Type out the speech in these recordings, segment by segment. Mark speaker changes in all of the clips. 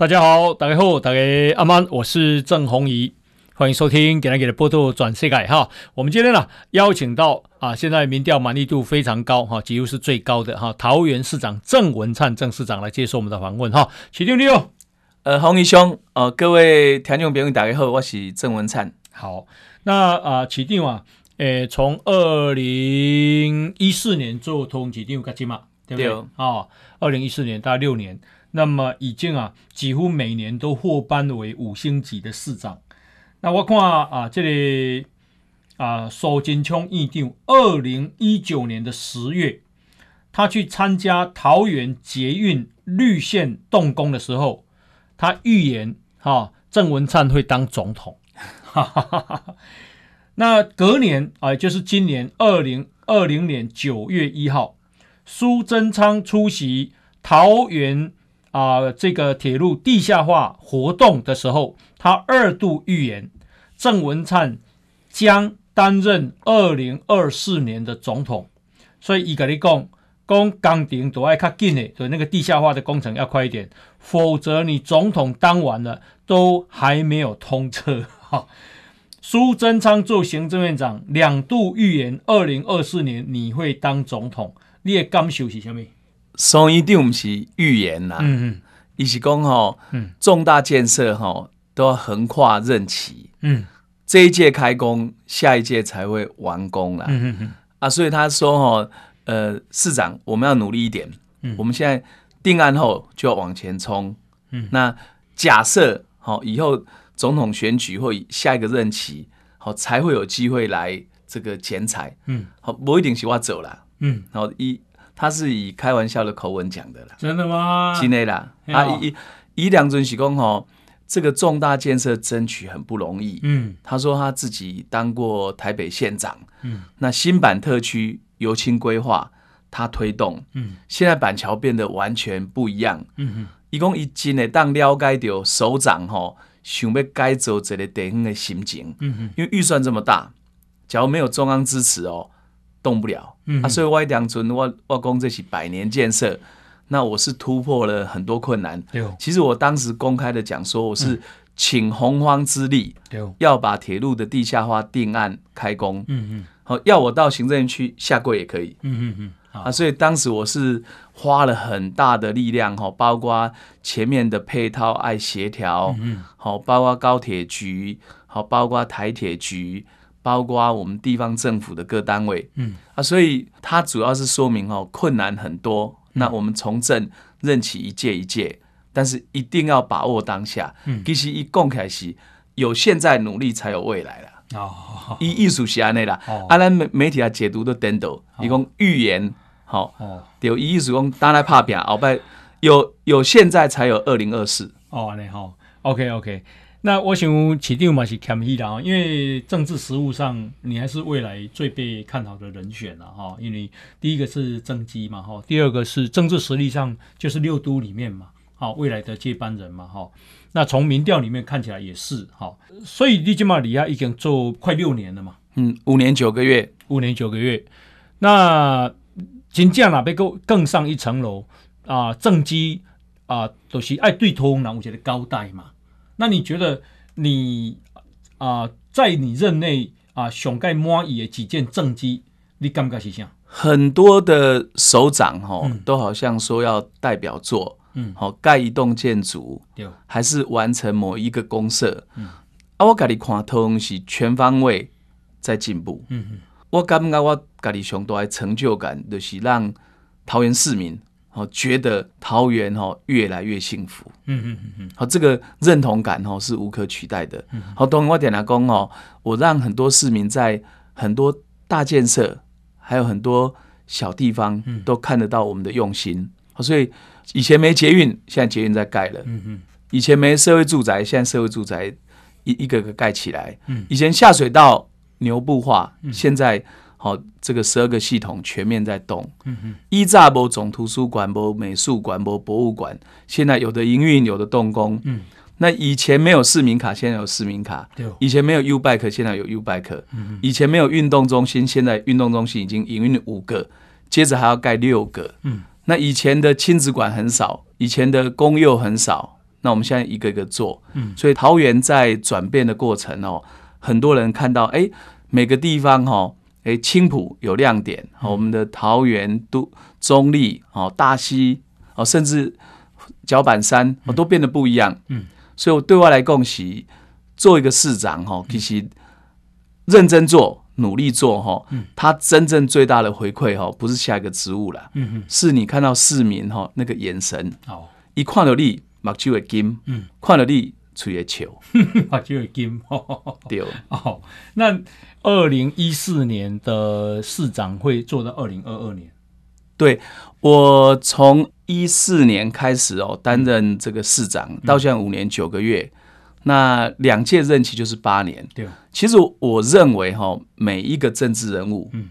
Speaker 1: 大家好，大家好，大家阿曼，我是郑红怡，欢迎收听给他给的波多转世界哈。我们今天呢邀请到啊，现在民调满意度非常高哈，几乎是最高的哈，桃园市长郑文灿郑市长来接受我们的访问哈。起立，立哦。
Speaker 2: 呃，弘仪兄，呃，各位听众朋友大家好，我是郑文灿。
Speaker 1: 好，那啊，起定啊，诶，从二零一四年做通起定有个金嘛，对不对？啊，二零一四年大概六年。那么已经啊，几乎每年都获颁为五星级的市长。那我看啊，这里啊，苏金昌议定，二零一九年的十月，他去参加桃园捷运绿线动工的时候，他预言哈、啊，郑文灿会当总统。那隔年啊，就是今年二零二零年九月一号，苏贞昌出席桃园。啊、这个铁路地下化活动的时候，他二度预言郑文灿将担任二零二四年的总统。所以，伊跟你讲，讲工程都爱较紧的，所以那个地下化的工程要快一点，否则你总统当完了都还没有通车。哈，苏贞昌做行政院长，两度预言二零二四年你会当总统，你的感受是什么？
Speaker 2: 所以一定不是预言呐，
Speaker 1: 嗯嗯，
Speaker 2: 伊是讲吼，重大建设吼都要横跨任期，嗯，这一届开工，下一届才会完工啦，嗯嗯啊，所以他说吼，呃，市长我们要努力一点，嗯，我们现在定案后就要往前冲，嗯，那假设好以后总统选举或下一个任期好才会有机会来这个剪彩，嗯，好，不一定是我走了，嗯，然后一。他是以开玩笑的口吻讲的啦，
Speaker 1: 真的吗？
Speaker 2: 真的啦，啊，以以两尊喜功吼，这个重大建设争取很不容易。嗯，他说他自己当过台北县长，嗯，那新版特区由清规划他推动，嗯，现在板桥变得完全不一样。嗯哼，一共一真的当了解到首长吼想要改造这个地方的心情。嗯哼，因为预算这么大，假如没有中央支持哦。动不了，嗯、啊，所以我两村我我公这是百年建设，那我是突破了很多困难。哦、其实我当时公开的讲说，我是请洪荒之力，嗯、要把铁路的地下化定案开工。嗯嗯，好，要我到行政区下跪也可以。嗯嗯嗯，啊，所以当时我是花了很大的力量，哈，包括前面的配套爱协调，嗯好，包括高铁局，好，包括台铁局。包括我们地方政府的各单位，嗯啊，所以它主要是说明哦，困难很多。那我们从政任期一届一届，但是一定要把握当下。嗯，其实一共开始有现在努力才有未来了。哦，以艺术是安内啦，啊，咱媒媒体啊解读都颠倒，一共预言好，有艺术讲当然怕变，后摆有有现在才有二零二四。
Speaker 1: 哦，你好，OK OK。那我想起定嘛是谦虚的啊，因为政治实务上你还是未来最被看好的人选了哈。因为第一个是政绩嘛哈，第二个是政治实力上就是六都里面嘛，好未来的接班人嘛哈。那从民调里面看起来也是哈，所以利基马里亚已经做快六年了嘛，
Speaker 2: 嗯，五年九个月，
Speaker 1: 五年九个月。那金价哪边更更上一层楼啊？政绩啊都是爱对头，那我觉得交代嘛。那你觉得你啊、呃，在你任内啊，上盖满意的几件政绩，你感觉是啥？
Speaker 2: 很多的首长哈，嗯、都好像说要代表作，嗯，好盖一栋建筑，对。还是完成某一个公社，嗯，啊，我家己看通是全方位在进步，嗯嗯，我感觉我家己上大的成就感，就是让桃园市民。好，觉得桃园哈越来越幸福。嗯嗯嗯嗯。好，这个认同感哈是无可取代的。好，等我点来讲哦，我让很多市民在很多大建设，还有很多小地方都看得到我们的用心。好，所以以前没捷运，现在捷运在盖了。嗯嗯。以前没社会住宅，现在社会住宅一一个个盖起来。嗯。以前下水道牛步化，现在。好，这个十二个系统全面在动。嗯哼，以前没总图书馆、没美术馆、没博物馆，现在有的营运，有的动工。嗯，那以前没有市民卡，现在有市民卡。对以前没有 U Bike，现在有 U Bike。嗯哼以前没有运动中心，现在运动中心已经营运五个，接着还要盖六个。嗯，那以前的亲子馆很少，以前的公幼很少，那我们现在一个一个做，嗯，所以桃园在转变的过程哦，很多人看到哎、欸，每个地方哈，哎、欸，青浦有亮点，我们的桃园都中立哦，大溪哦，甚至脚板山哦，都变得不一样，嗯，所以我对外来共喜做一个市长哈，其实认真做，努力做哈，他真正最大的回馈哈，不是下一个职务了，嗯，是你看到市民哈那个眼神，哦，一看到你。目睭会金，嗯，看了你嘴会笑，
Speaker 1: 目睭会金，对。哦。那二零一四年的市长会做到二零二二年，
Speaker 2: 对，我从一四年开始哦，担任这个市长，嗯、到现在五年九个月，那两届任期就是八年。对，其实我认为哈，每一个政治人物，嗯，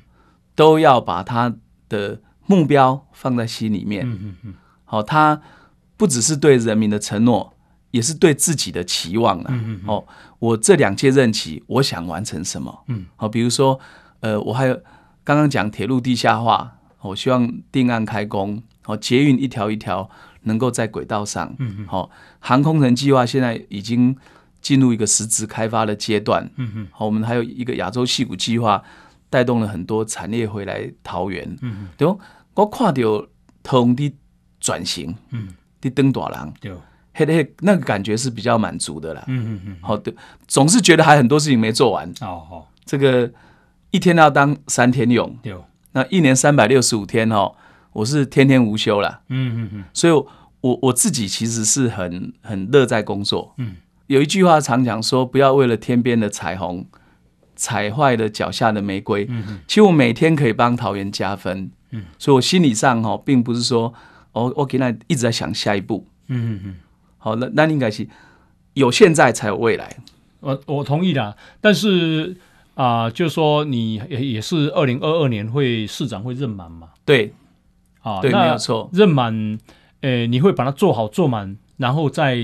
Speaker 2: 都要把他的目标放在心里面，嗯嗯嗯，好，他。不只是对人民的承诺，也是对自己的期望了。哦，我这两届任期，我想完成什么？嗯，好，比如说，呃，我还有刚刚讲铁路地下化，我希望定案开工，好，捷运一条一条能够在轨道上。嗯嗯，好，航空城计划现在已经进入一个实质开发的阶段。嗯嗯，好，我们还有一个亚洲戏谷计划，带动了很多产业回来桃园。嗯嗯，对，我看到通的转型。嗯。的登大郎，对，嘿嘿，那个感觉是比较满足的啦。嗯嗯嗯，好的，总是觉得还很多事情没做完。哦哦，这个一天要当三天用。对，那一年三百六十五天哦，我是天天无休啦。嗯嗯嗯，所以我我自己其实是很很乐在工作。嗯，有一句话常讲说，不要为了天边的彩虹，踩坏了脚下的玫瑰。嗯嗯，其实我每天可以帮桃园加分。嗯，所以我心理上哈，并不是说。哦我现在一直在想下一步，嗯嗯嗯，好，那那应该是有现在才有未来。
Speaker 1: 我我同意的，但是啊、呃，就是说你也也是二零二二年会市长会任满嘛？
Speaker 2: 对，啊，对，没有错，
Speaker 1: 任满，诶、呃，你会把它做好做满，然后再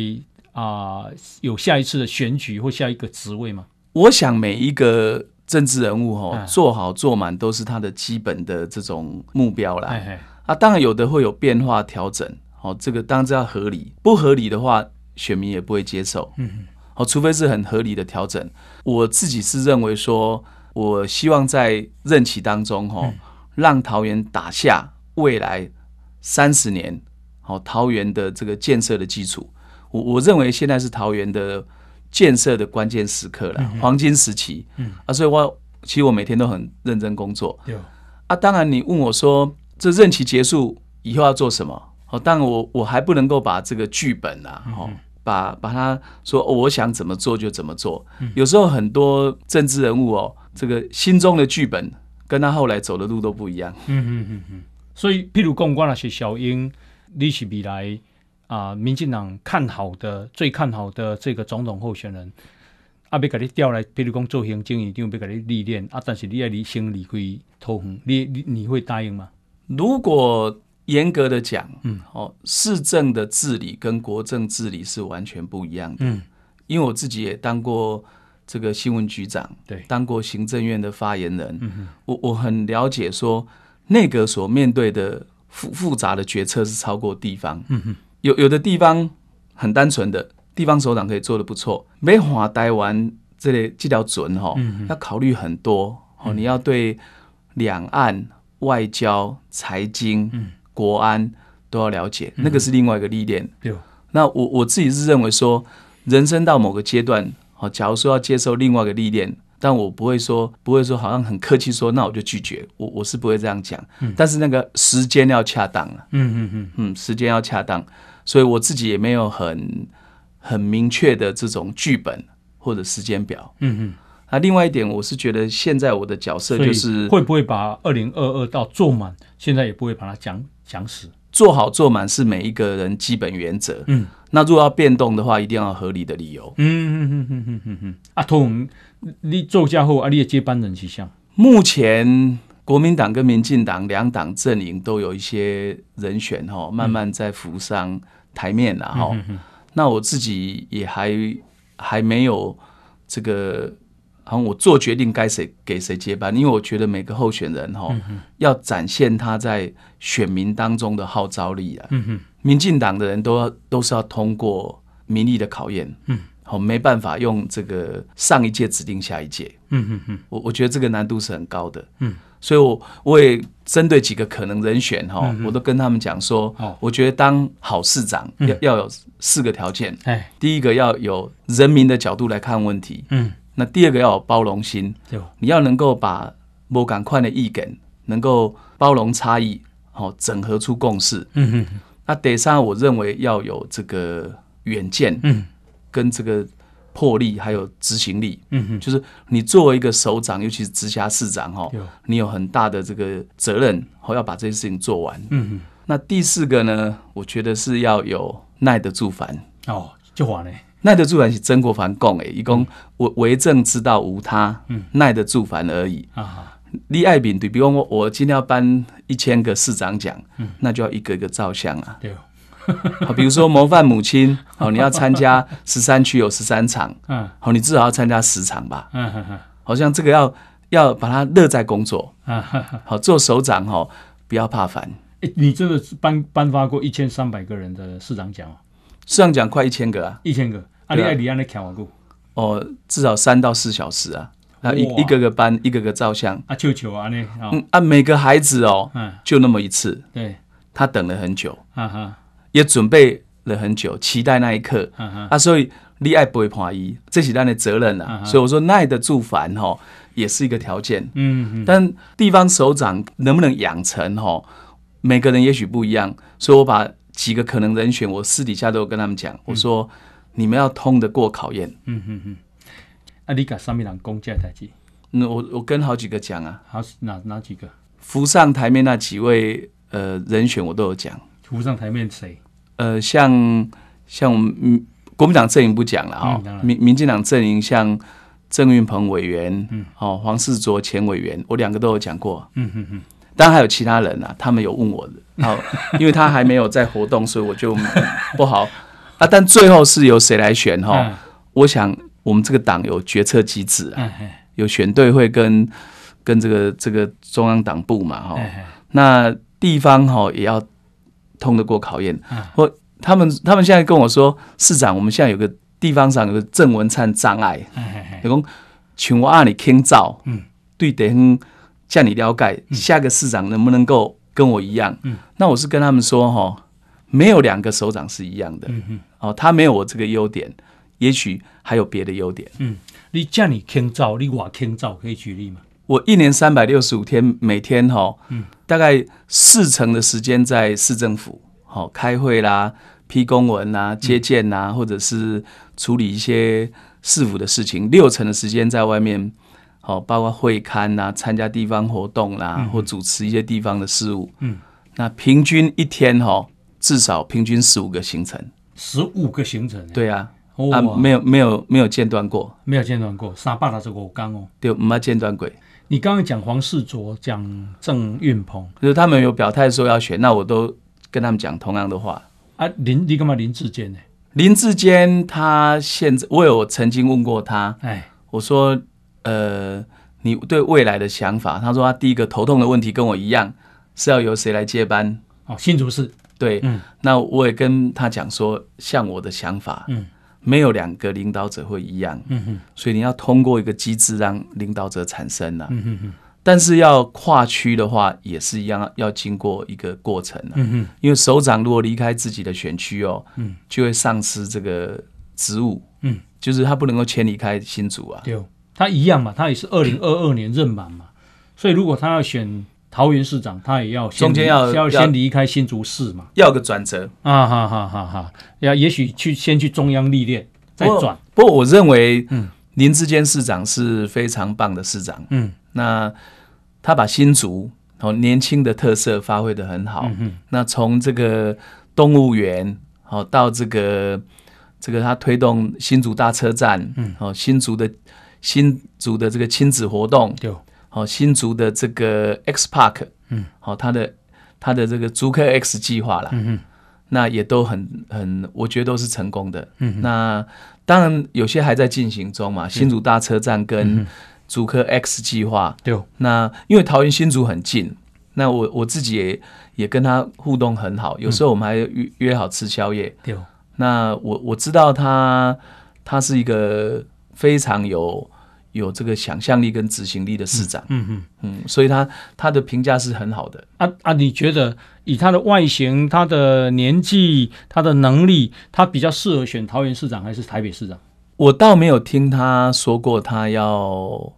Speaker 1: 啊、呃、有下一次的选举或下一个职位吗？
Speaker 2: 我想每一个政治人物哈，做好做满都是他的基本的这种目标啦。嘿嘿啊，当然有的会有变化调整，好，这个当然要合理，不合理的话，选民也不会接受。嗯，好，除非是很合理的调整。我自己是认为说，我希望在任期当中，哈，让桃园打下未来三十年，好，桃园的这个建设的基础。我我认为现在是桃园的建设的关键时刻了，黄金时期。嗯，啊，所以我其实我每天都很认真工作。有啊，当然你问我说。这任期结束以后要做什么？哦，但我我还不能够把这个剧本啊，哦，把把它说我想怎么做就怎么做。有时候很多政治人物哦，这个心中的剧本跟他后来走的路都不一样。嗯嗯
Speaker 1: 嗯嗯。所以，譬如讲，我那些小英，你是未来啊，民进党看好的、最看好的这个总统候选人，啊，要给你调来，譬如讲做行政院长，要给你历练啊，但是你要你先离开桃园，你你你会答应吗？
Speaker 2: 如果严格的讲，嗯，哦，市政的治理跟国政治理是完全不一样的，嗯，因为我自己也当过这个新闻局长，对，当过行政院的发言人，嗯哼，我我很了解说内阁所面对的复复杂的决策是超过地方，嗯哼，有有的地方很单纯的地方首长可以做的不错，没法待完这里这条准哈，要考虑很多，哦，你要对两岸。外交、财经、嗯、国安都要了解，那个是另外一个历练。那我我自己是认为说，人生到某个阶段，好，假如说要接受另外一个历练，但我不会说，不会说好像很客气说，那我就拒绝。我我是不会这样讲。嗯、但是那个时间要恰当了。嗯嗯嗯嗯，时间要恰当，所以我自己也没有很很明确的这种剧本或者时间表。嗯嗯。那另外一点，我是觉得现在我的角色就是
Speaker 1: 会不会把二零二二到做满，现在也不会把它讲讲死，
Speaker 2: 做好做满是每一个人基本原则。嗯，那如果要变动的话，一定要合理的理由。嗯嗯嗯嗯嗯嗯嗯。阿通，你做家后，阿你的接班人是谁？目前国民党跟民进党两党阵营都有一些人选哈，慢慢在浮上台面了哈。那我自己也还还没有这个。好，我做决定该谁给谁接班，因为我觉得每个候选人哈、嗯、要展现他在选民当中的号召力啊。民进党的人都要都是要通过民意的考验，嗯，好，没办法用这个上一届指定下一届，嗯嗯嗯，我我觉得这个难度是很高的，嗯，所以我我也针对几个可能人选哈，我都跟他们讲说，我觉得当好市长要要有四个条件，哎，第一个要有人民的角度来看问题，嗯，那第二个要有包容心，你要能够把某赶快的意见能够包容差异，好，整合出共识，嗯哼，那第三，我认为要有这个。远见，嗯，跟这个魄力还有执行力，嗯哼，就是你作为一个首长，尤其是直辖市长哈，你有很大的这个责任，好要把这些事情做完，嗯哼。那第四个呢，我觉得是要有耐得住烦。
Speaker 1: 哦，就完了。
Speaker 2: 耐得住烦是曾国藩讲诶，一共为为政之道无他，嗯，耐得住烦而已。啊。李爱面对，比如我我今天要颁一千个市长奖，嗯，那就要一个一个照相啊，对。好，比如说模范母亲，好，你要参加十三区有十三场，嗯，好，你至少要参加十场吧，嗯哼哼，好像这个要要把它乐在工作，嗯哼哼，好，做首长哈，不要怕烦。
Speaker 1: 哎，你这个颁颁发过一千三百个人的市长奖哦，
Speaker 2: 市长奖快一千个啊，
Speaker 1: 一千个，啊，你爱离安的强我
Speaker 2: 哦，至少三到四小时啊，啊一一个个班，一个个照相，
Speaker 1: 啊，舅舅啊，那，
Speaker 2: 嗯啊，每个孩子哦，嗯，就那么一次，对，他等了很久，哈哈。也准备了很久，期待那一刻。啊，所以你爱不会怀疑，这是他的责任啊。所以我说耐得住烦哈，也是一个条件。嗯，但地方首长能不能养成哈，每个人也许不一样。所以我把几个可能人选，我私底下都有跟他们讲，我说你们要通得过考验。嗯嗯嗯。
Speaker 1: 啊，你跟上面人讲这台机？
Speaker 2: 那我我跟好几个讲啊。
Speaker 1: 好，哪哪几个？
Speaker 2: 浮上台面那几位呃人选，我都有讲。
Speaker 1: 浮上台面谁？
Speaker 2: 呃，像像我们国民党阵营不讲了啊，民民进党阵营像郑运鹏委员，嗯，哦，黄世卓前委员，我两个都有讲过，嗯嗯嗯，当然还有其他人啊，他们有问我的，好，因为他还没有在活动，所以我就不好啊。但最后是由谁来选哈？我想我们这个党有决策机制啊，有选对会跟跟这个这个中央党部嘛哈，那地方哈也要。通得过考验，或他们他们现在跟我说，市长，我们现在有个地方上有个郑文灿障碍，有讲请我按你听照，嗯，对等向你了解，下个市长能不能够跟我一样？嗯，那我是跟他们说哈，没有两个首长是一样的，嗯哦，他没有我这个优点，也许还有别的优点，嗯，
Speaker 1: 你叫你听照，你我听照，可以举例吗？
Speaker 2: 我一年三百六十五天，每天哈，嗯。大概四成的时间在市政府，好开会啦、批公文啦、接见呐，或者是处理一些市府的事情；六成的时间在外面，好包括会勘呐、参加地方活动啦，或主持一些地方的事务。嗯，那平均一天哈，至少平均十五个行程，
Speaker 1: 十五个行程。
Speaker 2: 对啊，啊，没有没有没有间断过，
Speaker 1: 没有间断过，三百六十五天哦，
Speaker 2: 对，没间断过。
Speaker 1: 你刚刚讲黄世卓，讲郑运鹏，
Speaker 2: 就是他们有表态说要选，那我都跟他们讲同样的话
Speaker 1: 啊。林，你干嘛林志坚呢？
Speaker 2: 林志坚他现在，我有曾经问过他，哎，我说，呃，你对未来的想法？他说他第一个头痛的问题跟我一样，是要由谁来接班？
Speaker 1: 哦，新竹市。
Speaker 2: 对，嗯，那我也跟他讲说，像我的想法，嗯。没有两个领导者会一样，嗯哼，所以你要通过一个机制让领导者产生了，嗯哼哼。但是要跨区的话，也是一样，要经过一个过程，嗯哼。因为首长如果离开自己的选区哦，嗯，就会丧失这个职务，嗯，就是他不能够迁离开新竹啊，
Speaker 1: 对，他一样嘛，他也是二零二二年任满嘛，所以如果他要选。桃园市长他也要中间要要先离开新竹市嘛，
Speaker 2: 要个转折。
Speaker 1: 啊哈哈哈哈，要也许去先去中央历练再转。
Speaker 2: 不过我认为，嗯，林志坚市长是非常棒的市长，嗯，那他把新竹哦年轻的特色发挥的很好，嗯，那从这个动物园好到这个这个他推动新竹大车站，嗯，哦新竹的新竹的这个亲子活动，哦，新竹的这个 X Park，嗯，好，他的他的这个竹科 X 计划啦，嗯哼，那也都很很，我觉得都是成功的，嗯，那当然有些还在进行中嘛，新竹大车站跟竹科 X 计划，对，那因为桃园新竹很近，那我我自己也也跟他互动很好，有时候我们还约约好吃宵夜，对，那我我知道他他是一个非常有有这个想象力跟执行力的市长，嗯嗯嗯，所以他他的评价是很好的。
Speaker 1: 啊啊，你觉得以他的外形、他的年纪、他的能力，他比较适合选桃园市长还是台北市长？
Speaker 2: 我倒没有听他说过他要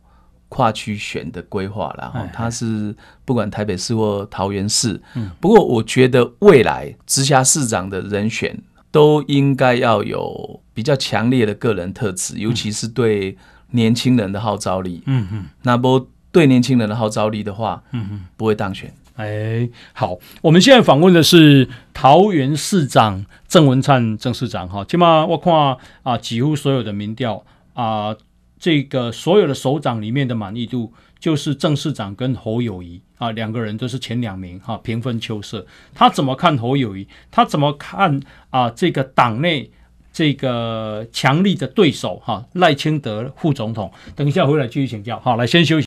Speaker 2: 跨区选的规划了哈，他是不管台北市或桃园市，嗯，不过我觉得未来直辖市长的人选都应该要有比较强烈的个人特质，尤其是对年轻人的号召力，嗯嗯，那不对年轻人的号召力的话，嗯嗯，不会当选。
Speaker 1: 哎，好，我们现在访问的是桃园市长郑文灿郑市长哈，起码我看啊，几乎所有的民调啊。这个所有的首长里面的满意度，就是郑市长跟侯友谊啊，两个人都是前两名哈、啊，平分秋色。他怎么看侯友谊？他怎么看啊？这个党内这个强力的对手哈、啊，赖清德副总统。等一下回来继续请教。好，来先休息。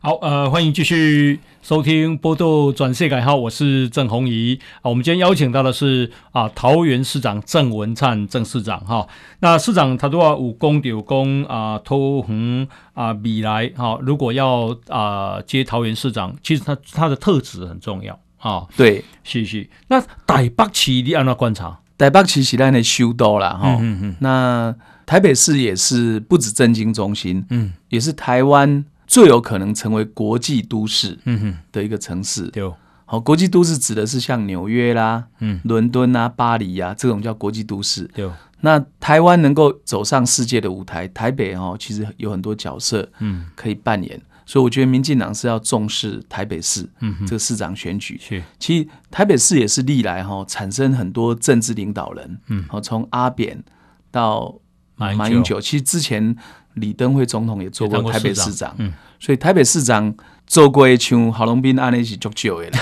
Speaker 1: 好，呃，欢迎继续收听《报道转世改号，我是郑弘仪啊。我们今天邀请到的是啊，桃园市长郑文灿郑市长哈。那市长他都要有功就有功啊，投横啊，米来哈。如果要啊接桃园市长，其实他他的特质很重要啊。
Speaker 2: 对，
Speaker 1: 谢谢。那台北市你按照观察，
Speaker 2: 台北市是咱的首都了哈。嗯嗯。那台北市也是不止政经中心，嗯，也是台湾。最有可能成为国际都市嗯的一个城市。对，好，国际都市指的是像纽约啦、嗯、伦敦啊、巴黎啊这种叫国际都市。对，那台湾能够走上世界的舞台，台北哦，其实有很多角色嗯可以扮演。所以我觉得民进党是要重视台北市这个市长选举。是，其实台北市也是历来哈产生很多政治领导人。嗯，好，从阿扁到马英九，其实之前。李登辉总统也做过台北市长，嗯，所以台北市长做过像郝龙斌案例是足久的，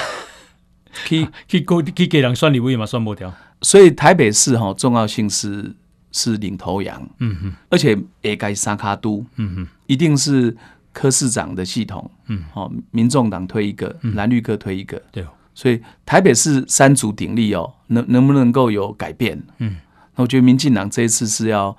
Speaker 1: 去去给去给人算礼物嘛，算不掉。
Speaker 2: 所以台北市哈重要性是是领头羊，嗯哼，而且也该三卡都，嗯哼，一定是柯市长的系统，嗯，好，民众党推一个，蓝绿各推一个，对，所以台北市三足鼎立哦，能能不能够有改变？嗯，那我觉得民进党这一次是要，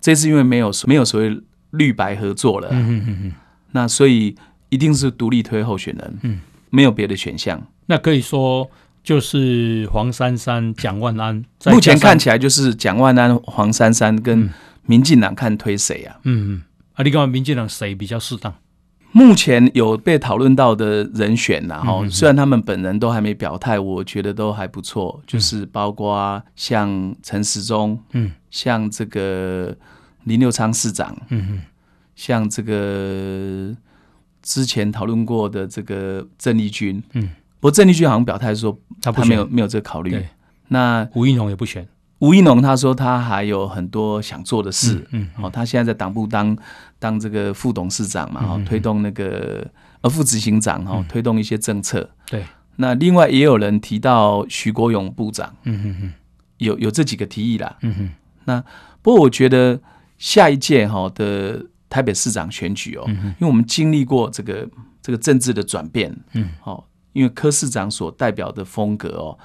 Speaker 2: 这次因为没有没有所谓。绿白合作了，嗯哼哼哼，那所以一定是独立推候选人，嗯，没有别的选项。
Speaker 1: 那可以说就是黄珊珊、蒋万安。
Speaker 2: 目前看起来就是蒋万安、黄珊珊跟民进党看推谁啊？
Speaker 1: 嗯嗯，啊，你讲民进党谁比较适当？
Speaker 2: 目前有被讨论到的人选，然后虽然他们本人都还没表态，我觉得都还不错，就是包括像陈时中，嗯，像这个。林六昌市长，嗯哼，像这个之前讨论过的这个郑丽君，嗯，不过郑丽君好像表态说他他没有没有这个考虑。那
Speaker 1: 吴怡农也不选，
Speaker 2: 吴一农他说他还有很多想做的事，嗯，哦，他现在在党部当当这个副董事长嘛，哈，推动那个呃副执行长哈，推动一些政策。对，那另外也有人提到徐国勇部长，嗯哼哼，有有这几个提议啦，嗯哼，那不过我觉得。下一届哈的台北市长选举哦，因为我们经历过这个这个政治的转变，嗯，好，因为柯市长所代表的风格哦，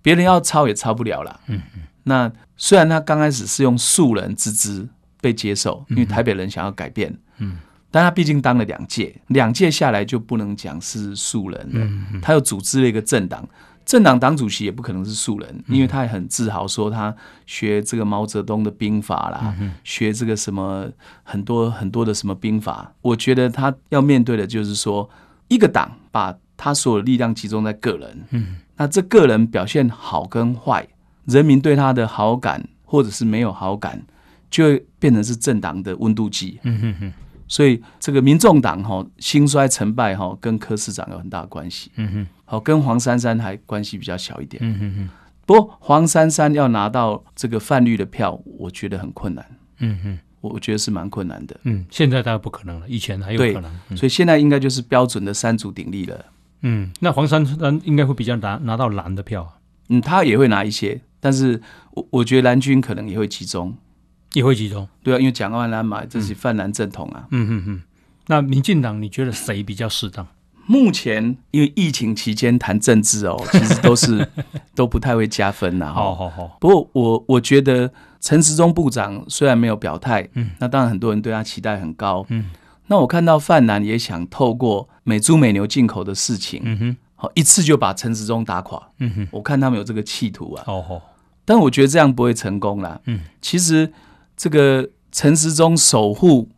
Speaker 2: 别人要抄也抄不了了，嗯嗯。那虽然他刚开始是用素人之姿被接受，因为台北人想要改变，嗯，但他毕竟当了两届，两届下来就不能讲是素人了，他又组织了一个政党。政党党主席也不可能是素人，因为他也很自豪说他学这个毛泽东的兵法啦，学这个什么很多很多的什么兵法。我觉得他要面对的就是说，一个党把他所有力量集中在个人，那这个人表现好跟坏，人民对他的好感或者是没有好感，就会变成是政党的温度计。嗯哼哼所以这个民众党哈兴衰成败哈跟柯市长有很大的关系。嗯哼，好，跟黄珊珊还关系比较小一点。嗯哼哼。不过黄珊珊要拿到这个泛绿的票，我觉得很困难。嗯哼，我觉得是蛮困难的。
Speaker 1: 嗯，现在当然不可能了，以前还有可能。
Speaker 2: 对，所以现在应该就是标准的三足鼎立了。
Speaker 1: 嗯，那黄珊珊应该会比较拿拿到蓝的票。
Speaker 2: 嗯，他也会拿一些，但是我我觉得蓝军可能也会集中。
Speaker 1: 也会集中，
Speaker 2: 对啊，因为蒋万安嘛，这是泛蓝正统啊。
Speaker 1: 嗯嗯嗯。那民进党，你觉得谁比较适当？
Speaker 2: 目前因为疫情期间谈政治哦，其实都是都不太会加分呐。
Speaker 1: 好好好。
Speaker 2: 不过我我觉得陈时中部长虽然没有表态，嗯，那当然很多人对他期待很高，嗯。那我看到范南也想透过美猪美牛进口的事情，嗯哼，好一次就把陈时中打垮，嗯哼。我看他们有这个企图啊，哦吼。但我觉得这样不会成功啦，嗯。其实这个陈时中守护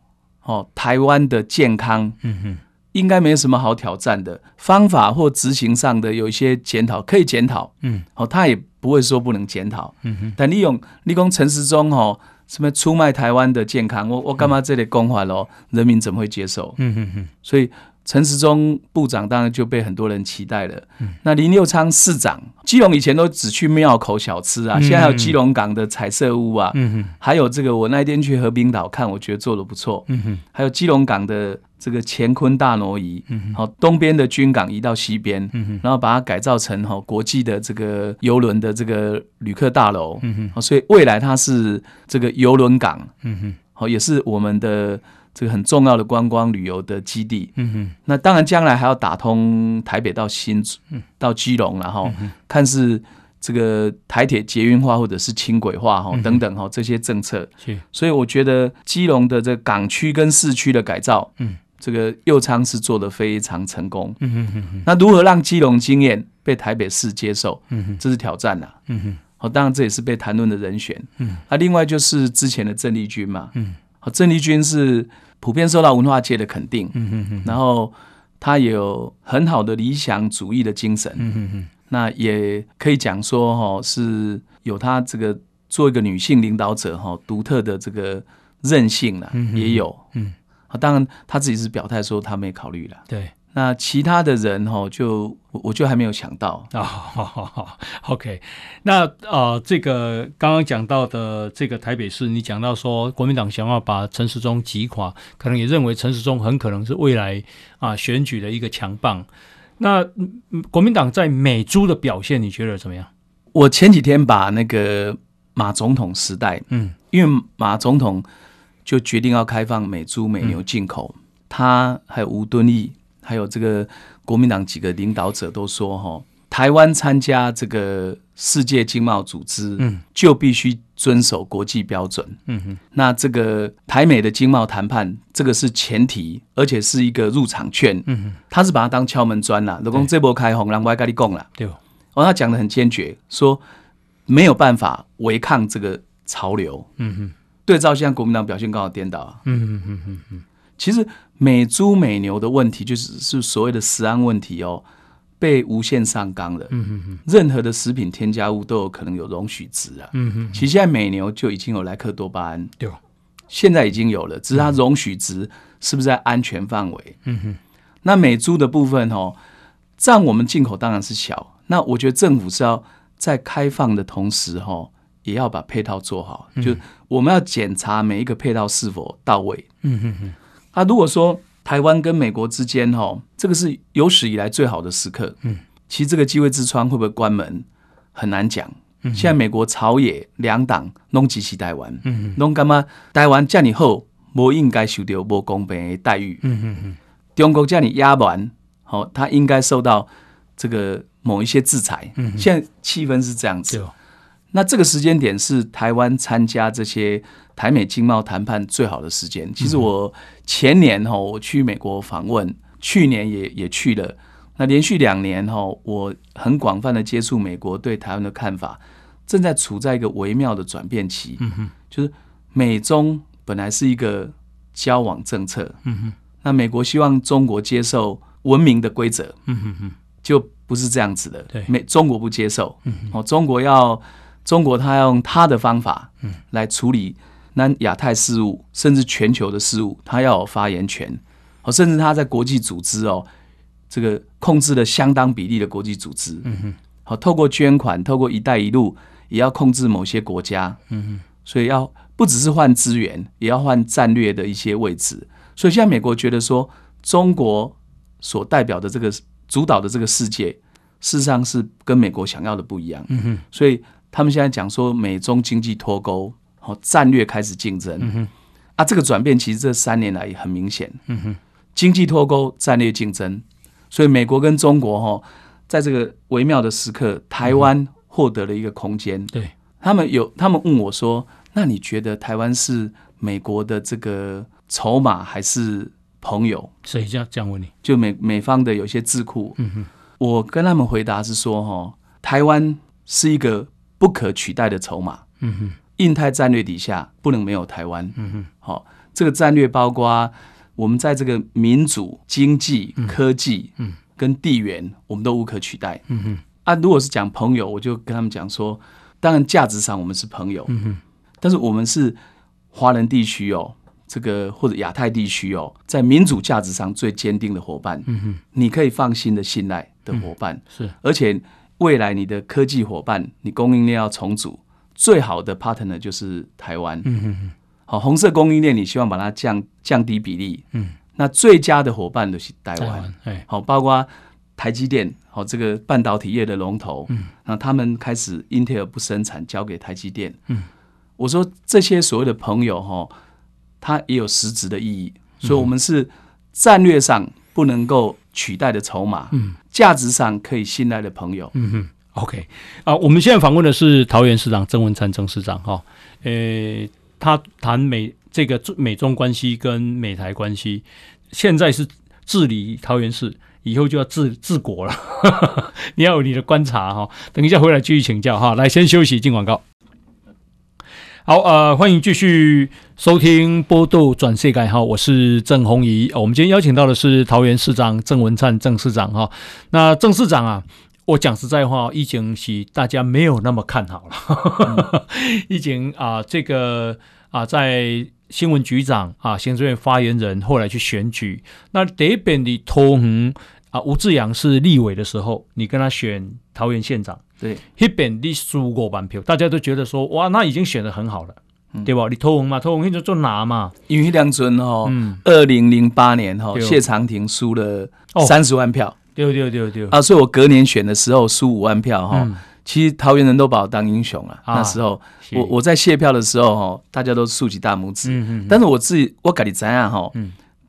Speaker 2: 哦台湾的健康，嗯哼。应该没什么好挑战的，方法或执行上的有一些检讨可以检讨，嗯，哦，他也不会说不能检讨，嗯哼。但利用利用陈时中哦，什么出卖台湾的健康，我我干嘛这里公话咯？人民怎么会接受？嗯哼哼。所以陈时中部长当然就被很多人期待了。嗯，那林佑昌市长，基隆以前都只去庙口小吃啊，现在还有基隆港的彩色屋啊，嗯。还有这个我那天去和平岛看，我觉得做的不错。还有基隆港的。这个乾坤大挪移，好，东边的军港移到西边，然后把它改造成哈国际的这个邮轮的这个旅客大楼，所以未来它是这个邮轮港，好，也是我们的这个很重要的观光旅游的基地，嗯哼。那当然将来还要打通台北到新竹到基隆，然后看是这个台铁捷运化或者是轻轨化哈等等哈这些政策，所以我觉得基隆的这港区跟市区的改造，这个右昌是做得非常成功，嗯哼哼哼，那如何让基隆经验被台北市接受？嗯哼，这是挑战呐，嗯哼，好，当然这也是被谈论的人选，嗯，那另外就是之前的郑丽君嘛，嗯，好，郑丽君是普遍受到文化界的肯定，嗯哼哼，然后他有很好的理想主义的精神，嗯哼哼，那也可以讲说哈，是有他这个做一个女性领导者哈独特的这个韧性了，也有，嗯。当然，他自己是表态说他没考虑了。对，那其他的人哈，就我就还没有想到啊。好好
Speaker 1: 好，OK。那啊、呃，这个刚刚讲到的这个台北市，你讲到说国民党想要把陈时中击垮，可能也认为陈时中很可能是未来啊选举的一个强棒。那国民党在美猪的表现，你觉得怎么样？
Speaker 2: 我前几天把那个马总统时代，嗯，因为马总统。就决定要开放美猪美牛进口，嗯、他还有吴敦义，还有这个国民党几个领导者都说，哈，台湾参加这个世界经贸组织，嗯，就必须遵守国际标准，嗯哼。那这个台美的经贸谈判，这个是前提，而且是一个入场券，嗯哼。他是把它当敲门砖了，如果这波开红，让我跟你讲了，对。哦，他讲的很坚决，说没有办法违抗这个潮流，嗯哼。对照现在国民党表现刚好颠倒啊！嗯嗯嗯嗯，其实美猪美牛的问题就是是所谓的食安问题哦，被无限上纲了。嗯任何的食品添加物都有可能有容许值啊。嗯嗯，其实现在美牛就已经有莱克多巴胺，对，现在已经有了，只是它容许值是不是在安全范围？嗯哼，那美猪的部分哦，占我们进口当然是小。那我觉得政府是要在开放的同时哈。也要把配套做好，就我们要检查每一个配套是否到位。嗯哼哼。啊，如果说台湾跟美国之间哈，这个是有史以来最好的时刻。嗯，其实这个机会之窗会不会关门很难讲。嗯，现在美国朝野两党拢支持台湾。嗯哼，拢干嘛？台湾这么好，不应该受到不公平的待遇。嗯嗯嗯。中国这你压完，好，他应该受到这个某一些制裁。嗯，现在气氛是这样子。那这个时间点是台湾参加这些台美经贸谈判最好的时间。其实我前年哈我去美国访问，去年也也去了。那连续两年哈，我很广泛的接触美国对台湾的看法，正在处在一个微妙的转变期。嗯哼，就是美中本来是一个交往政策。嗯哼，那美国希望中国接受文明的规则。嗯哼哼，就不是这样子的。对，美中国不接受。嗯哼，哦，中国要。中国他要用他的方法，嗯，来处理那亚太事务，甚至全球的事务，他要有发言权，哦，甚至他在国际组织哦，这个控制了相当比例的国际组织，嗯哼，好，透过捐款，透过“一带一路”，也要控制某些国家，嗯哼，所以要不只是换资源，也要换战略的一些位置。所以现在美国觉得说，中国所代表的这个主导的这个世界，事实上是跟美国想要的不一样，嗯哼，所以。他们现在讲说美中经济脱钩，好，战略开始竞争。啊，这个转变其实这三年来也很明显。嗯哼，经济脱钩，战略竞争，所以美国跟中国哈，在这个微妙的时刻，台湾获得了一个空间。
Speaker 1: 对，
Speaker 2: 他们有，他们问我说：“那你觉得台湾是美国的这个筹码还是朋友？”
Speaker 1: 谁这样这样问你？
Speaker 2: 就美美方的有些智库。嗯哼，我跟他们回答是说：“哈，台湾是一个不可取代的筹码。”嗯哼，印太战略底下不能没有台湾。嗯哼，好，这个战略包括。我们在这个民主、经济、科技，嗯，跟地缘，我们都无可取代。嗯哼，啊，如果是讲朋友，我就跟他们讲说，当然价值上我们是朋友，嗯哼，但是我们是华人地区哦，这个或者亚太地区哦，在民主价值上最坚定的伙伴。嗯哼，你可以放心的信赖的伙伴是，而且未来你的科技伙伴，你供应链要重组，最好的 partner 就是台湾。嗯嗯。好，红色供应链，你希望把它降降低比例。嗯，那最佳的伙伴都是台湾。哎，好，包括台积电，好，这个半导体业的龙头。嗯，那他们开始英特尔不生产，交给台积电。嗯，我说这些所谓的朋友，哈，它也有实质的意义。所以，我们是战略上不能够取代的筹码。嗯，价值上可以信赖的朋友。嗯哼
Speaker 1: ，OK 啊，我们现在访问的是桃园市长郑文灿郑市长。哈，诶。他谈美这个美中关系跟美台关系，现在是治理桃园市，以后就要治治国了。你要有你的观察哈，等一下回来继续请教哈。来，先休息，进广告。好，呃，欢迎继续收听波豆转世改哈，我是郑弘仪。我们今天邀请到的是桃园市长郑文灿郑市长哈。那郑市长啊。我讲实在话，疫情是大家没有那么看好了。已经啊，这个啊，在新闻局长啊，行政院发言人后来去选举，那这边的桃园啊，吴志阳是立委的时候，你跟他选桃园县长，
Speaker 2: 对，
Speaker 1: 那边你输过半票，大家都觉得说，哇，那已经选的很好了，嗯、对吧？你投红嘛，投红你就做拿嘛，
Speaker 2: 因为两尊哈，二零零八年哈，谢长廷输了三十万票。哦
Speaker 1: 对对对对
Speaker 2: 啊！所以我隔年选的时候输五万票哈，其实桃园人都把我当英雄了。那时候我我在谢票的时候哈，大家都竖起大拇指。但是我自己我跟你怎样哈？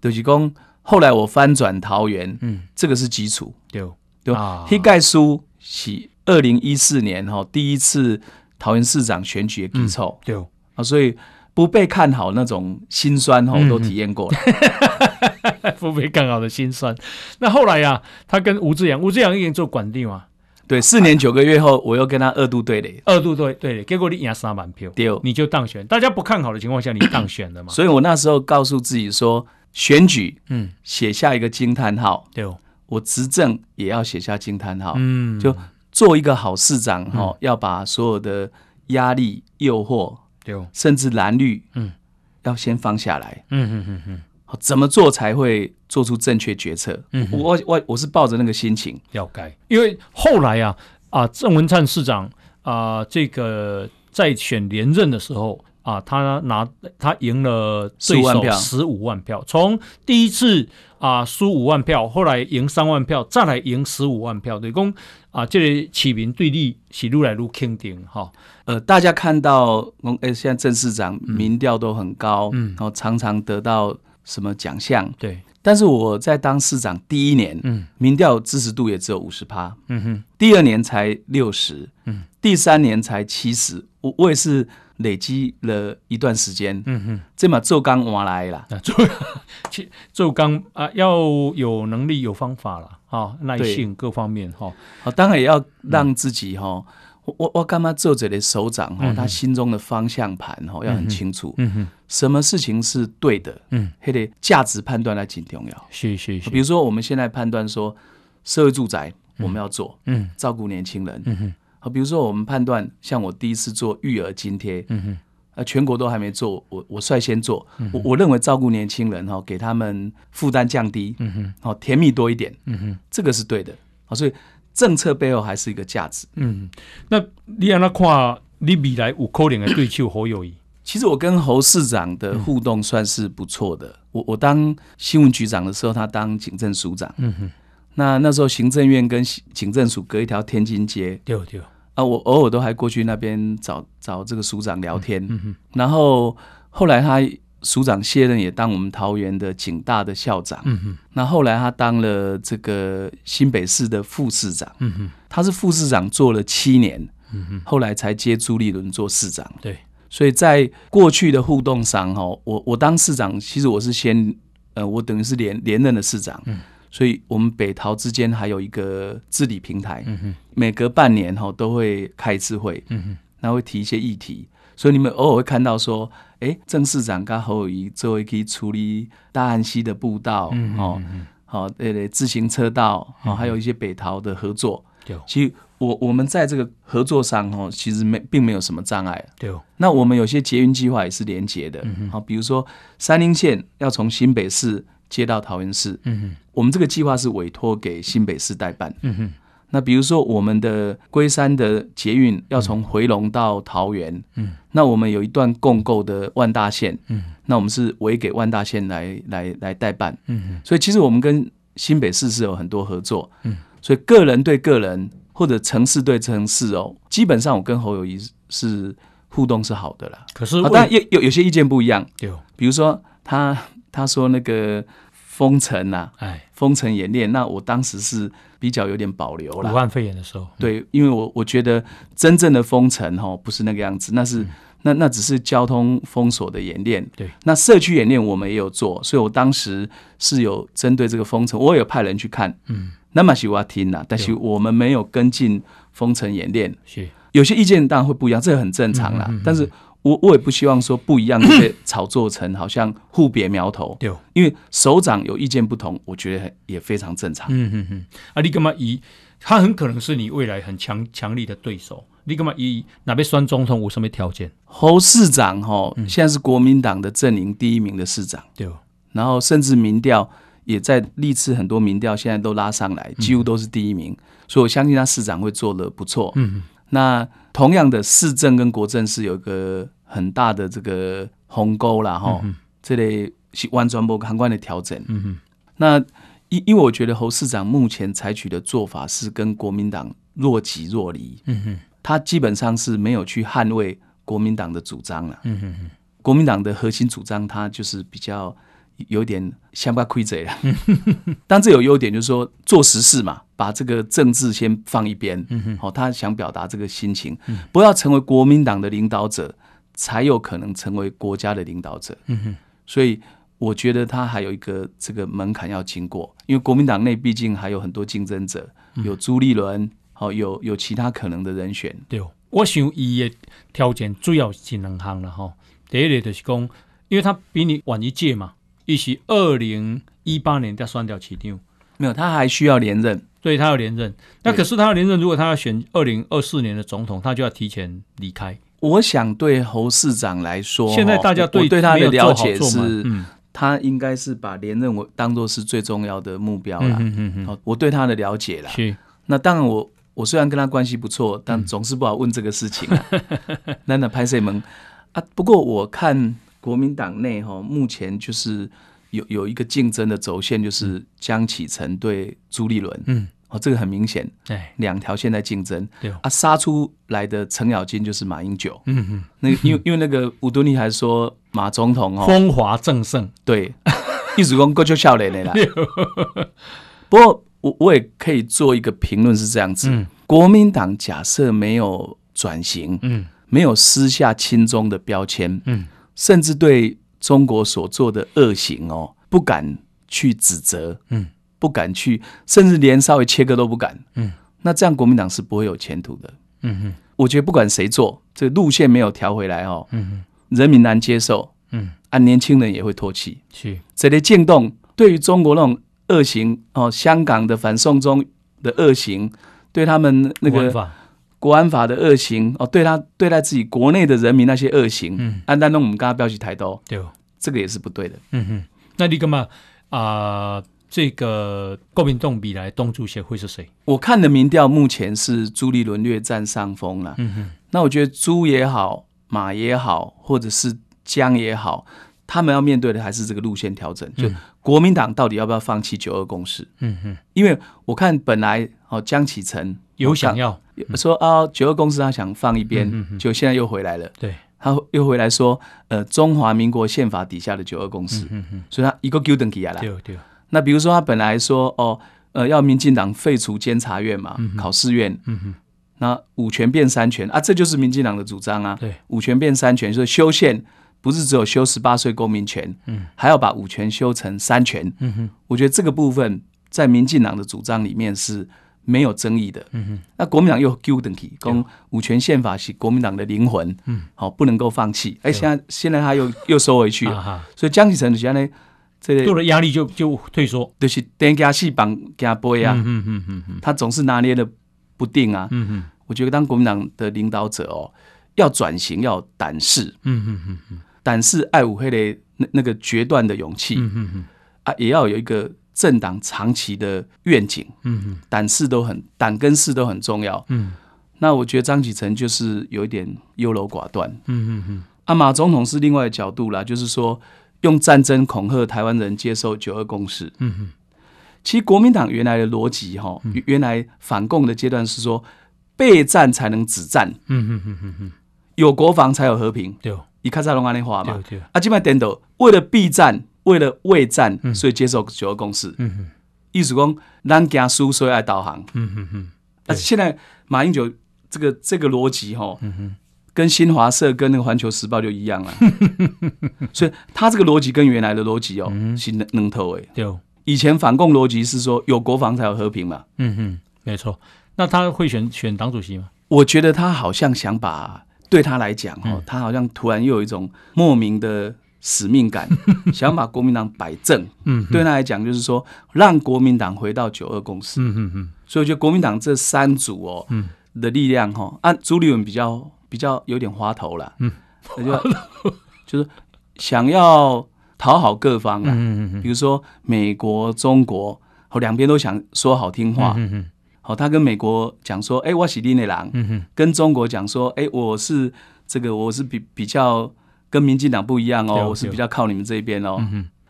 Speaker 2: 就是讲后来我翻转桃园，这个是基础。对对啊，黑盖书是二零一四年哈第一次桃园市长选举的基础。对啊，所以不被看好那种心酸哈，我都体验过了。
Speaker 1: 不被看好的心酸。那后来呀、啊，他跟吴志扬，吴志扬已经做管定嘛。
Speaker 2: 对，四年九个月后，我又跟他二度对垒，
Speaker 1: 二度对对垒，结果你赢三万票，对，你就当选。大家不看好的情况下，你当选了嘛？
Speaker 2: 所以我那时候告诉自己说，选举，嗯，写下一个惊叹号。对，我执政也要写下惊叹号。嗯，就做一个好市长哈，嗯、要把所有的压力、诱惑，对，甚至蓝绿，嗯，要先放下来。嗯嗯嗯嗯。怎么做才会做出正确决策？嗯，我我我是抱着那个心情
Speaker 1: 要改，因为后来啊啊，郑文灿市长啊，这个在选连任的时候啊，他拿他赢了对手十五万票，从第一次啊输五万票，后来赢三万票，再来赢十五万票，对公啊，这里起民对立是越来越肯定哈。
Speaker 2: 呃，大家看到，哎，现在郑市长民调都很高，嗯，然后常常得到。什么奖项？对，但是我在当市长第一年，嗯，民调支持度也只有五十趴，嗯哼，第二年才六十，嗯，第三年才七十，我我也是累积了一段时间，嗯哼，这么做刚换来了，做 做刚啊，要有能力有方法了，啊，耐性各方面哈，好，当然也要让自己哈。我我我干嘛做这的首长哈？他心中的方向盘哈要很清楚。嗯哼，什么事情是对的？嗯，还得价值判断来挺重要。是是是。比如说我们现在判断说，社会住宅我们要做，嗯，照顾年轻人。嗯哼。好，比如说我们判断，像我第一次做育儿津贴，嗯哼，啊，全国都还没做，我我率先做。我我认为照顾年轻人哈，给他们负担降低，嗯哼，好，甜蜜多一点，嗯哼，这个是对的。好，所以。政策背后还是一个价值。嗯，那你让他看，你未来有可能的对手侯友谊。其实我跟侯市长的互动算是不错的。嗯、我我当新闻局长的时候，他当警政署长。嗯哼。那那时候行政院跟警政署隔一条天津街。对对。啊，我偶尔都还过去那边找找这个署长聊天。嗯哼。然后后来他署长卸任，也当我们桃园的警大的校长。嗯哼。那后来他当了这个新北市的副市长。嗯哼。他是副市长做了七年。嗯哼。后来才接朱立伦做市长。
Speaker 1: 对。
Speaker 2: 所以在过去的互动上，哈，我我当市长，其实我是先，呃，我等于是连连任的市长。嗯。所以我们北桃之间还有一个治理平台。每隔半年哈都会开一次会。嗯哼。然后会提一些议题。所以你们偶尔会看到说，哎，郑市长跟侯友宜作为可以处理大安溪的步道，嗯、哦，好、哦，对对，自行车道，哦，还有一些北桃的合作。对、嗯，其实我我们在这个合作上，哦，其实没并没有什么障碍。对，那我们有些捷运计划也是连结的，好、嗯，比如说三林线要从新北市接到桃园市，嗯，我们这个计划是委托给新北市代办。嗯哼。那比如说，我们的龟山的捷运要从回龙到桃园，嗯，那我们有一段共构的万大线，嗯，那我们是委给万大线来来来代办，嗯，所以其实我们跟新北市是有很多合作，嗯，所以个人对个人或者城市对城市哦，基本上我跟侯友谊是互动是好的啦。
Speaker 1: 可是，
Speaker 2: 但有有有些意见不一样，有，比如说他他说那个。封城呐，哎，封城演练，那我当时是比较有点保留了。
Speaker 1: 武汉肺炎的时候，
Speaker 2: 对，因为我我觉得真正的封城哈不是那个样子，那是、嗯、那那只是交通封锁的演练。对，那社区演练我们也有做，所以我当时是有针对这个封城，我也有派人去看。嗯，那么喜欢听呐，但是我们没有跟进封城演练。是，有些意见当然会不一样，这个很正常啦。但是。我我也不希望说不一样的被炒作成好像互别苗头，对，因为首长有意见不同，我觉得也非常正常。嗯嗯嗯，
Speaker 1: 啊，你干嘛以他很可能是你未来很强强力的对手，你干嘛以哪边选总统有什么条件？
Speaker 2: 侯市长哈，现在是国民党的阵营第一名的市长，对，然后甚至民调也在历次很多民调现在都拉上来，几乎都是第一名，所以我相信他市长会做的不错。嗯。那同样的市政跟国政是有一个很大的这个鸿沟啦哈，这类是完全不相关的调整。嗯哼，那因因为我觉得侯市长目前采取的做法是跟国民党若即若离。嗯哼，他基本上是没有去捍卫国民党的主张了。嗯哼，国民党的核心主张，他就是比较。有点相不亏贼了，但这有优点，就是说做实事嘛，把这个政治先放一边。好，他想表达这个心情，不要成为国民党的领导者，才有可能成为国家的领导者。所以我觉得他还有一个这个门槛要经过，因为国民党内毕竟还有很多竞争者，有朱立伦，好，有有其他可能的人选。
Speaker 1: 对，我想伊的条件主要是两项了哈。第一个就是讲，因为他比你晚一届嘛。一起二零一八年再算掉起掉，
Speaker 2: 没有，他还需要连任，
Speaker 1: 对，他要连任。那可是他要连任，如果他要选二零二四年的总统，他就要提前离开。
Speaker 2: 我想对侯市长来说，
Speaker 1: 现在大家对
Speaker 2: 对他的了解是，他应该是把连任我当做是最重要的目标了。嗯嗯嗯。我对他的了解了，是。那当然，我我虽然跟他关系不错，但总是不好问这个事情。那那拍摄门啊，不过我看。国民党内哈，目前就是有有一个竞争的轴线，就是江启臣对朱立伦，嗯，哦，这个很明显，对，两条线在竞争，对，啊，杀出来的程咬金就是马英九，嗯嗯，那因为因为那个吴敦义还说马总统哦，
Speaker 1: 风华正盛，
Speaker 2: 对，一直讲过就笑脸的啦。不过我我也可以做一个评论是这样子，嗯，国民党假设没有转型，嗯，没有撕下亲中的标签，嗯。甚至对中国所做的恶行哦，不敢去指责，嗯，不敢去，甚至连稍微切割都不敢，嗯，那这样国民党是不会有前途的，嗯哼，我觉得不管谁做，这路线没有调回来哦，嗯哼，人民难接受，嗯，啊，年轻人也会唾弃，是，这类渐冻对于中国那种恶行哦，香港的反送中的恶行，对他们那个。国安法的恶行哦，对他对待自己国内的人民那些恶行，嗯，安丹东我们刚刚标记台刀，对，这个也是不对的，
Speaker 1: 嗯哼。那你干嘛啊？这个国民党比来东主协会是谁？
Speaker 2: 我看的民调目前是朱立伦略占上风了，嗯哼。那我觉得朱也好，马也好，或者是江也好，他们要面对的还是这个路线调整，就国民党到底要不要放弃九二共识？嗯哼。因为我看本来哦，江启臣
Speaker 1: 有想要。
Speaker 2: 说啊，九二公司他想放一边，就现在又回来了。对，他又回来说，呃，中华民国宪法底下的九二共识，嗯嗯，所以他一个 g u d e n 起来了。对对。那比如说他本来说，哦，呃，要民进党废除监察院嘛，考试院，嗯哼，那五权变三权啊，这就是民进党的主张啊。对，五权变三权，说修宪不是只有修十八岁公民权，嗯，还要把五权修成三权。嗯哼，我觉得这个部分在民进党的主张里面是。没有争议的，嗯哼，那国民党又纠正起，讲五权宪法是国民党的灵魂，嗯，好，不能够放弃。哎，现在现在他又又收回去了，所以江启臣现在呢，这个
Speaker 1: 做了压力就就退缩，
Speaker 2: 就是等加戏绑加背啊，嗯嗯嗯嗯，他总是拿捏的不定啊，嗯嗯，我觉得当国民党的领导者哦，要转型要有胆识，嗯嗯嗯嗯，胆识爱五黑的那那个决断的勇气，嗯嗯。啊，也要有一个。政党长期的愿景，嗯胆识都很胆跟识都很重要，嗯，那我觉得张启成就是有一点优柔寡断，嗯嗯嗯。啊，马总统是另外的角度啦，就是说用战争恐吓台湾人接受九二共识，嗯嗯。其实国民党原来的逻辑哈，原来反共的阶段是说备战才能止战，嗯嗯嗯嗯有国防才有和平，对，以卡扎隆安的话嘛，对对。啊，基本颠倒，为了避战。为了畏战，所以接受九二共识。意思讲，咱惊输，所以爱导航。嗯嗯嗯。那现在马英九这个这个逻辑哈，跟新华社跟那个环球时报就一样了。所以他这个逻辑跟原来的逻辑哦，是能能头诶。对。以前反共逻辑是说有国防才有和平嘛。嗯嗯，
Speaker 1: 没错。那他会选选党主席吗？
Speaker 2: 我觉得他好像想把，对他来讲哦，他好像突然又有一种莫名的。使命感，想把国民党摆正，嗯，对他来讲就是说，让国民党回到九二共识，嗯嗯嗯，所以我觉得国民党这三组哦，嗯，的力量哈，按朱立伦比较比较有点花头了，嗯，就就是想要讨好各方啊，嗯嗯比如说美国、中国，好两边都想说好听话，嗯嗯，好，他跟美国讲说，哎，我是你的狼，嗯哼，跟中国讲说，哎，我是这个，我是比比较。跟民进党不一样哦，我是比较靠你们这一边哦。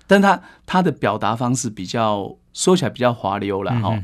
Speaker 2: 但他他的表达方式比较说起来比较滑溜了哈。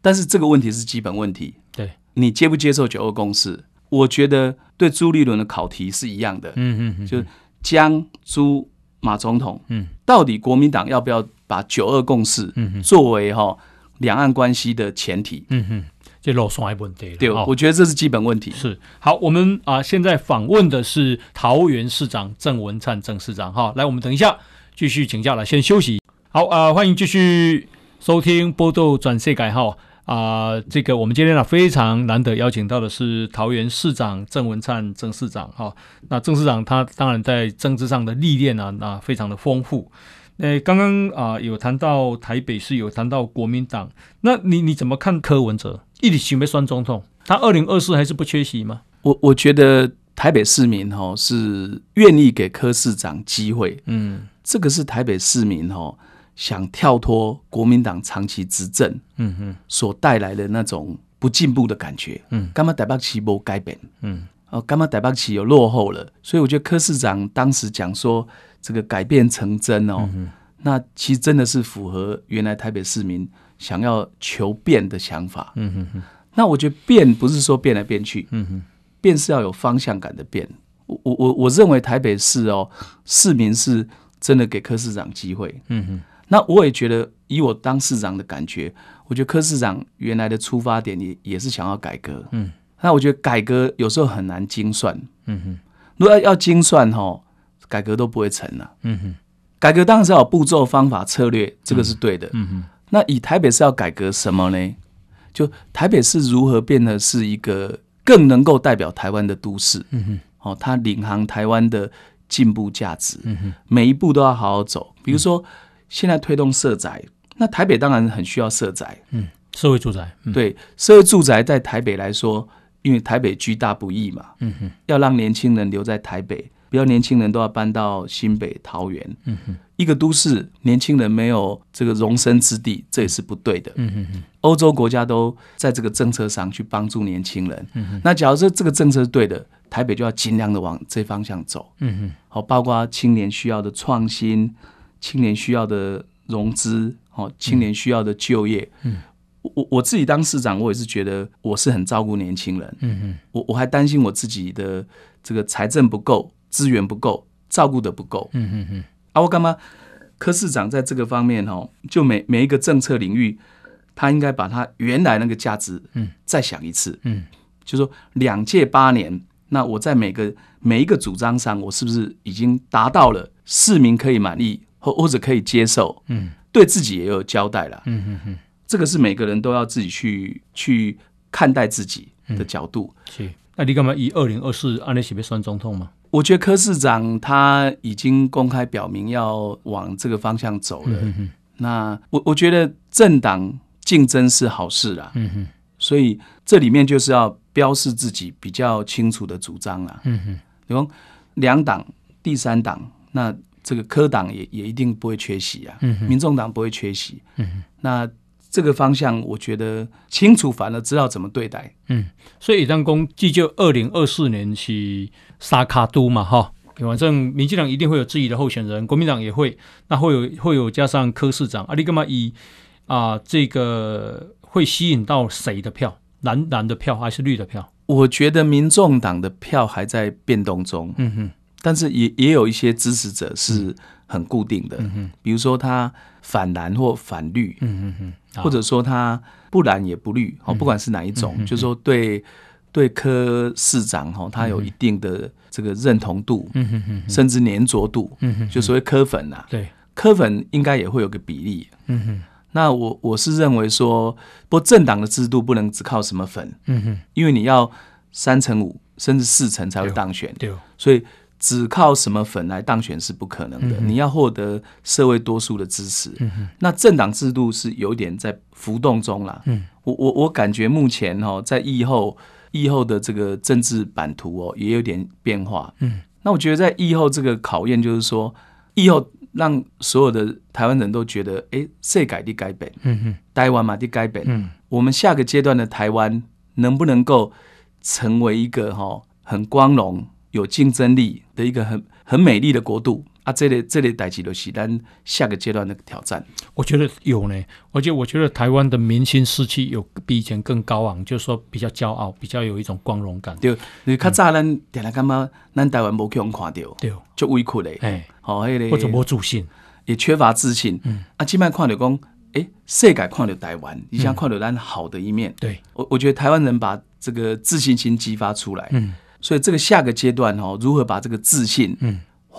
Speaker 2: 但是这个问题是基本问题。对，你接不接受九二共识？我觉得对朱立伦的考题是一样的。嗯嗯，就是江朱马总统，嗯，到底国民党要不要把九二共识作为哈两岸关系的前提？嗯哼。
Speaker 1: 这漏双问题，
Speaker 2: 对，我觉得这是基本问题。
Speaker 1: 是好，我们啊，现在访问的是桃园市长郑文灿郑市长哈，来，我们等一下继续请教了，先休息。好啊，欢迎继续收听波豆转世改哈啊，这个我们今天呢非常难得邀请到的是桃园市长郑文灿郑市长哈，那郑市长他当然在政治上的历练啊，那非常的丰富。诶，刚刚啊有谈到台北市，有谈到国民党，那你你怎么看柯文哲？一直准备选总统，他二零二四还是不缺席吗？
Speaker 2: 我我觉得台北市民哈是愿意给柯市长机会，嗯，这个是台北市民哈想跳脱国民党长期执政，嗯哼，所带来的那种不进步的感觉，嗯，干嘛台北市没改变，嗯，哦，干嘛台北市有落后了？所以我觉得柯市长当时讲说这个改变成真哦，那其实真的是符合原来台北市民。想要求变的想法，嗯哼哼，那我觉得变不是说变来变去，嗯哼，变是要有方向感的变。我我我我认为台北市哦，市民是真的给柯市长机会，嗯哼。那我也觉得，以我当市长的感觉，我觉得柯市长原来的出发点也也是想要改革，嗯。那我觉得改革有时候很难精算，嗯哼。如果要要精算哈，改革都不会成了，嗯哼。改革当然是要有步骤、方法、策略，这个是对的，嗯哼。那以台北市要改革什么呢？就台北市如何变得是一个更能够代表台湾的都市？嗯哼，哦，它领航台湾的进步价值，嗯哼，每一步都要好好走。比如说，现在推动社宅，那台北当然很需要社宅，
Speaker 1: 嗯，社会住宅，
Speaker 2: 对，社会住宅在台北来说，因为台北居大不易嘛，嗯哼，要让年轻人留在台北。不要年轻人都要搬到新北、桃园，嗯哼，一个都市年轻人没有这个容身之地，这也是不对的，嗯哼，欧洲国家都在这个政策上去帮助年轻人，嗯哼，那假如说这个政策是对的，台北就要尽量的往这方向走，嗯哼，好，包括青年需要的创新，青年需要的融资，好，青年需要的就业，嗯，我我自己当市长，我也是觉得我是很照顾年轻人，嗯哼，我我还担心我自己的这个财政不够。资源不够，照顾得不够。嗯嗯嗯。啊，我干嘛？柯市长在这个方面哦，就每每一个政策领域，他应该把他原来那个价值，嗯，再想一次。嗯，就说两届八年，那我在每个每一个主张上，我是不是已经达到了市民可以满意或或者可以接受？嗯，对自己也有交代了。嗯嗯嗯，这个是每个人都要自己去去看待自己的角度。
Speaker 1: 是，那你干嘛以二零二四按你是要选总统吗？
Speaker 2: 我觉得柯市长他已经公开表明要往这个方向走了。嗯、哼那我我觉得政党竞争是好事啦。嗯、哼所以这里面就是要标示自己比较清楚的主张啦。嗯哼，比如两党、第三党，那这个柯党也也一定不会缺席啊。嗯，民众党不会缺席。嗯，那。这个方向我觉得清楚，反而知道怎么对待。
Speaker 1: 嗯，所以当公既就二零二四年是三脚督嘛，哈，反正民进党一定会有自己的候选人，国民党也会，那会有会有加上柯市长，啊，你干嘛以啊这个会吸引到谁的票？蓝蓝的票还是绿的票？
Speaker 2: 我觉得民众党的票还在变动中。嗯哼，但是也也有一些支持者是很固定的。嗯哼，比如说他反蓝或反绿。嗯哼哼。或者说他不蓝也不绿，哦，不管是哪一种，就是说对对柯市长哈，他有一定的这个认同度，甚至粘着度，就所谓柯粉呐，对，柯粉应该也会有个比例，嗯哼。那我我是认为说，不过政党的制度不能只靠什么粉，嗯哼。因为你要三成五甚至四成才会当选，对，所以。只靠什么粉来当选是不可能的，嗯、你要获得社会多数的支持。嗯、哼。那政党制度是有点在浮动中啦。嗯、我我我感觉目前哦，在疫后疫后的这个政治版图哦，也有点变化。嗯、那我觉得在疫后这个考验就是说，疫后让所有的台湾人都觉得，哎、欸，世界的改变，嗯哼，台湾嘛的改变，嗯，我们下个阶段的台湾能不能够成为一个哈很光荣？有竞争力的一个很很美丽的国度啊！这类这类代志就是咱下个阶段的挑战。
Speaker 1: 我觉得有呢，而且我觉得台湾的民心士气有比以前更高昂，就是说比较骄傲，比较有一种光荣感。
Speaker 2: 对，你较早咱点来干嘛？咱台湾没去人看到，对，就委屈嘞。哎，好，那个
Speaker 1: 或者没自信，
Speaker 2: 也缺乏自信。嗯，啊，今麦看到讲，哎，世界看到台湾，你想看到咱好的一面。对，我我觉得台湾人把这个自信心激发出来。嗯。所以这个下个阶段哦，如何把这个自信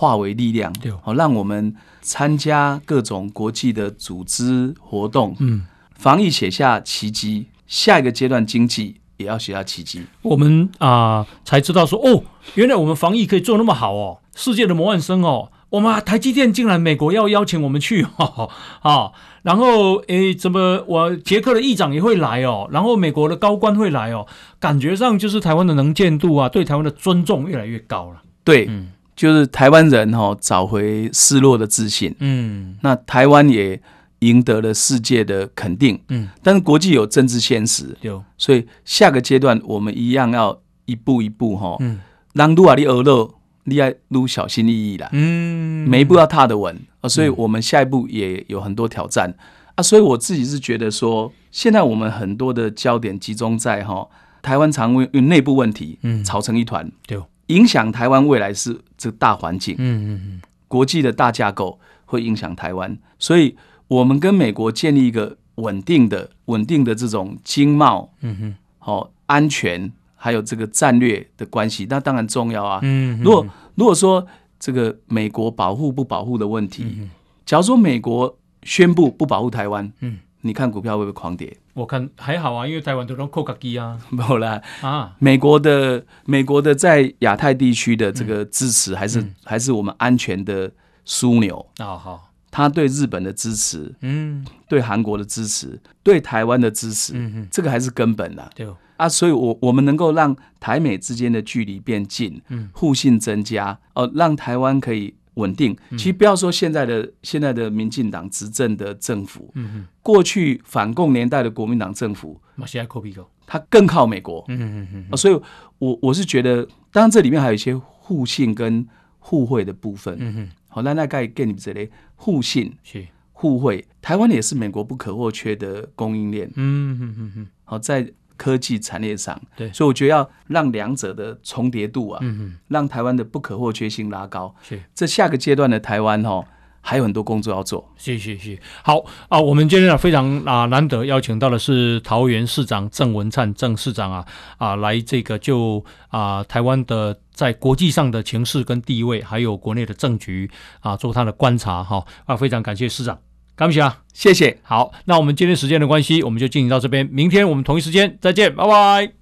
Speaker 2: 化为力量，好、嗯、让我们参加各种国际的组织活动，嗯，防疫写下奇迹，下一个阶段经济也要写下奇迹。
Speaker 1: 我们啊、呃、才知道说哦，原来我们防疫可以做那么好哦，世界的模范生哦。我们台积电竟然美国要邀请我们去，哈 哈啊，然后诶，怎么我捷克的议长也会来哦，然后美国的高官会来哦，感觉上就是台湾的能见度啊，对台湾的尊重越来越高了。
Speaker 2: 对，嗯，就是台湾人哈找回失落的自信，嗯，那台湾也赢得了世界的肯定，嗯，但是国际有政治现实，有，所以下个阶段我们一样要一步一步哈，嗯，让努瓦利俄勒。你要撸小心翼翼啦，嗯，每一步要踏得稳啊，所以我们下一步也有很多挑战、嗯、啊，所以我自己是觉得说，现在我们很多的焦点集中在哈台湾常因为内部问题，嗯，吵成一团，对，影响台湾未来是这个大环境，嗯嗯嗯，国际的大架构会影响台湾，所以我们跟美国建立一个稳定的、稳定的这种经贸，嗯哼，好安全。还有这个战略的关系，那当然重要啊。嗯，如果如果说这个美国保护不保护的问题，假如说美国宣布不保护台湾，嗯，你看股票会不会狂跌？
Speaker 1: 我看还好啊，因为台湾都用扣卡机啊。
Speaker 2: 没有啦啊，美国的美国的在亚太地区的这个支持，还是还是我们安全的枢纽。啊好，他对日本的支持，嗯，对韩国的支持，对台湾的支持，嗯，这个还是根本的。对。啊，所以我，我我们能够让台美之间的距离变近，嗯，互信增加，哦、呃，让台湾可以稳定。其实不要说现在的现在的民进党执政的政府，嗯哼，过去反共年代的国民党政府，现在靠美国，他更靠美国，嗯嗯。所以我我是觉得，当然这里面还有一些互信跟互惠的部分，嗯哼。好，那大概给你们这里互信是互惠，台湾也是美国不可或缺的供应链，嗯嗯嗯嗯。好，在科技产业上。
Speaker 1: 对，
Speaker 2: 所以我觉得要让两者的重叠度啊，
Speaker 1: 嗯嗯，
Speaker 2: 让台湾的不可或缺性拉高。
Speaker 1: 是，
Speaker 2: 这下个阶段的台湾哈。还有很多工作要做，
Speaker 1: 谢谢谢。好啊，我们今天啊非常啊难得邀请到的是桃园市长郑文灿郑市长啊啊来这个就啊台湾的在国际上的情势跟地位，还有国内的政局啊做他的观察哈啊，非常感谢市长，感谢啊，
Speaker 2: 谢谢。
Speaker 1: 好，那我们今天时间的关系，我们就进行到这边，明天我们同一时间再见，拜拜。